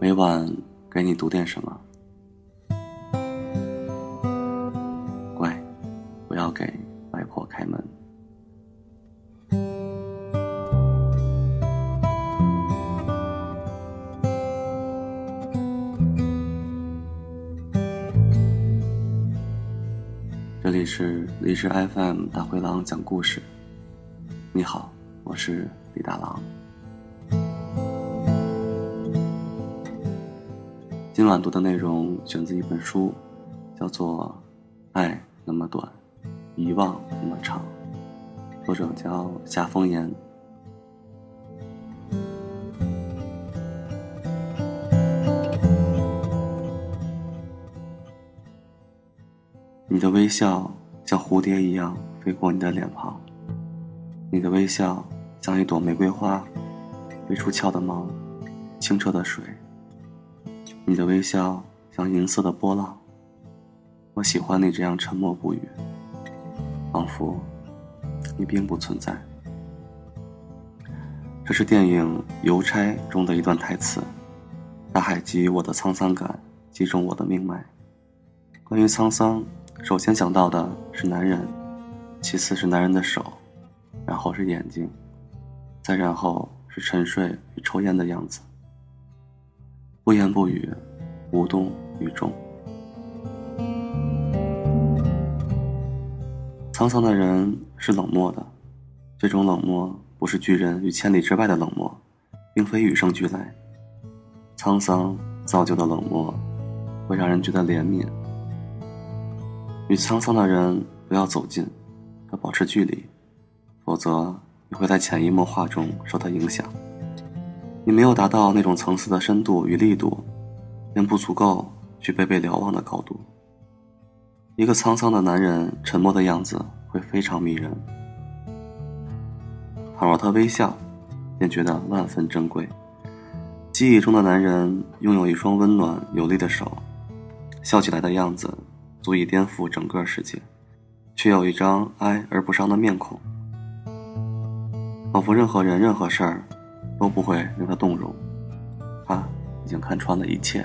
每晚给你读点什么，乖，不要给外婆开门。这里是荔枝 FM 大灰狼讲故事。你好，我是李大狼。今晚读的内容选自一本书，叫做《爱那么短，遗忘那么长》，作者叫夏风言。你的微笑像蝴蝶一样飞过你的脸庞，你的微笑像一朵玫瑰花，飞出鞘的毛，清澈的水。你的微笑像银色的波浪，我喜欢你这样沉默不语，仿佛你并不存在。这是电影《邮差》中的一段台词：“大海给予我的沧桑感，击中我的命脉。”关于沧桑，首先想到的是男人，其次是男人的手，然后是眼睛，再然后是沉睡与抽烟的样子。不言不语，无动于衷。沧桑的人是冷漠的，这种冷漠不是拒人于千里之外的冷漠，并非与生俱来。沧桑造就的冷漠，会让人觉得怜悯。与沧桑的人不要走近，要保持距离，否则你会在潜移默化中受他影响。你没有达到那种层次的深度与力度，便不足够去被被瞭望的高度。一个沧桑的男人沉默的样子会非常迷人。倘若他微笑，便觉得万分珍贵。记忆中的男人拥有一双温暖有力的手，笑起来的样子足以颠覆整个世界，却有一张哀而不伤的面孔，仿佛任何人、任何事儿。都不会令他动容，他已经看穿了一切。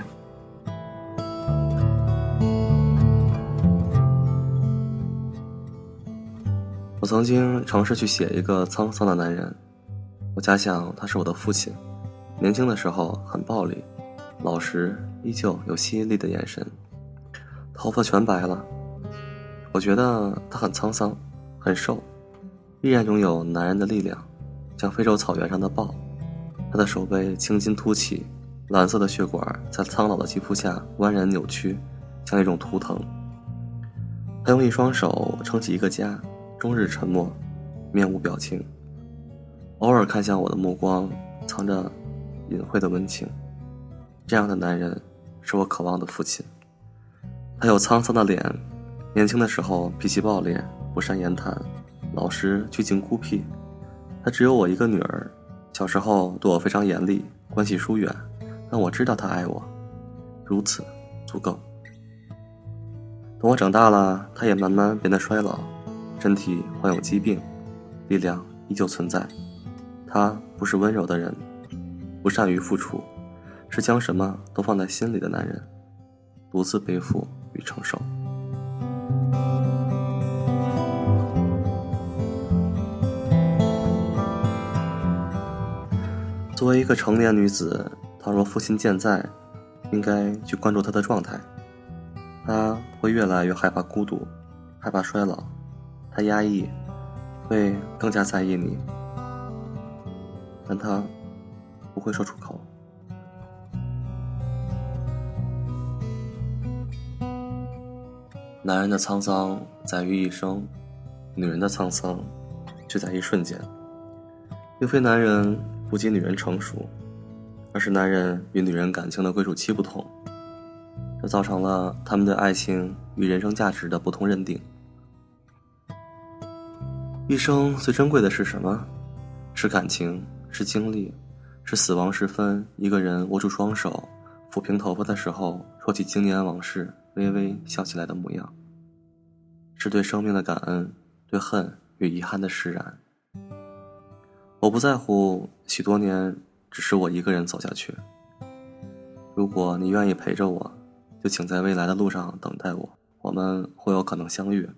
我曾经尝试去写一个沧桑的男人，我假想他是我的父亲，年轻的时候很暴力，老实，依旧有吸引力的眼神，头发全白了。我觉得他很沧桑，很瘦，依然拥有男人的力量，像非洲草原上的豹。他的手背青筋凸起，蓝色的血管在苍老的肌肤下蜿蜒扭曲，像一种图腾。他用一双手撑起一个家，终日沉默，面无表情，偶尔看向我的目光藏着隐晦的温情。这样的男人是我渴望的父亲。他有沧桑的脸，年轻的时候脾气暴烈，不善言谈，老实拘谨孤僻。他只有我一个女儿。小时候对我非常严厉，关系疏远，但我知道他爱我，如此足够。等我长大了，他也慢慢变得衰老，身体患有疾病，力量依旧存在。他不是温柔的人，不善于付出，是将什么都放在心里的男人，独自背负与承受。作为一个成年女子，倘若父亲健在，应该去关注他的状态。他会越来越害怕孤独，害怕衰老，他压抑，会更加在意你，但他不会说出口。男人的沧桑在于一生，女人的沧桑却在一瞬间，并非男人。不及女人成熟，而是男人与女人感情的归属期不同，这造成了他们对爱情与人生价值的不同认定。一生最珍贵的是什么？是感情，是经历，是死亡时分，一个人握住双手，抚平头发的时候，说起经年往事，微微笑起来的模样。是对生命的感恩，对恨与遗憾的释然。我不在乎许多年只是我一个人走下去，如果你愿意陪着我，就请在未来的路上等待我，我们会有可能相遇。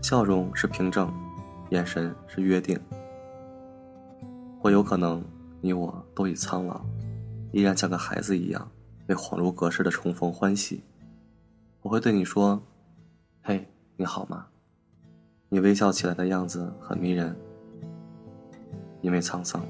笑容是凭证，眼神是约定。或有可能，你我都已苍老，依然像个孩子一样，为恍如隔世的重逢欢喜。我会对你说：“嘿，你好吗？”你微笑起来的样子很迷人，因为沧桑。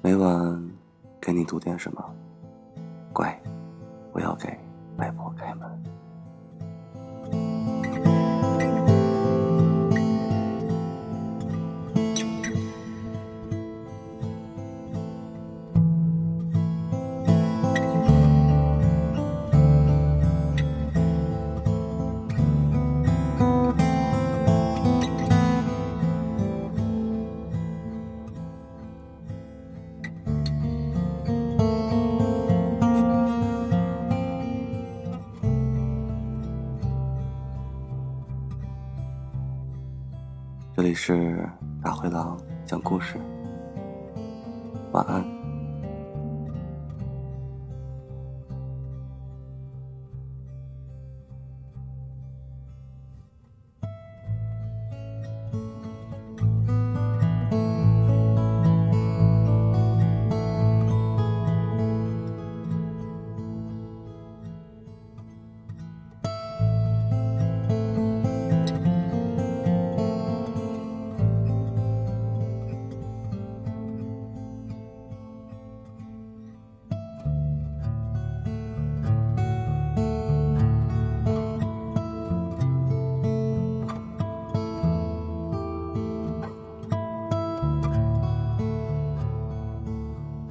每晚给你读点什么？乖，我要给这里是大灰狼讲故事，晚安。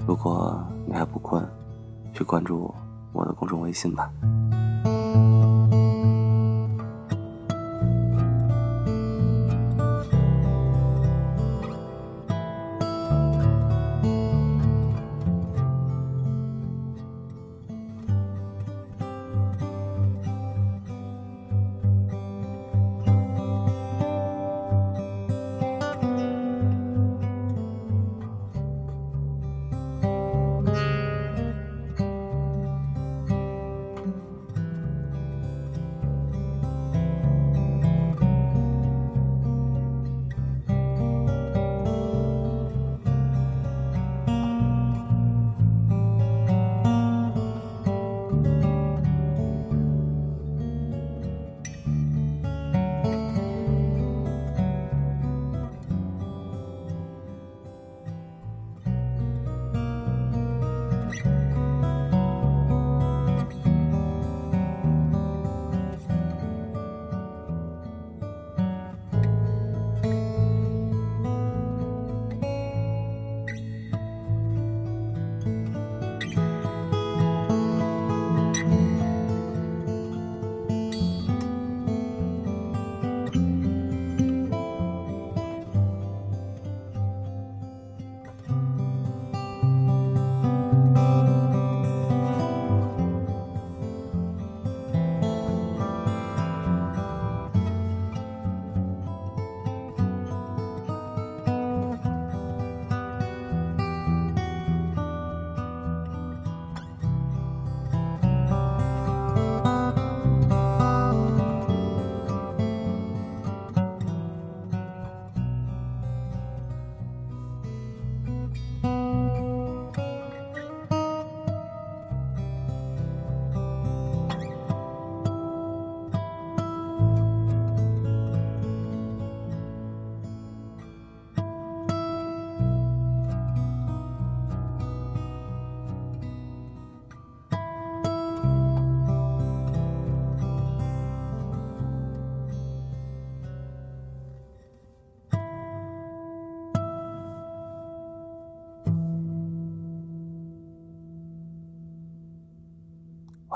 如果你还不困，去关注我的公众微信吧。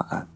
晚安。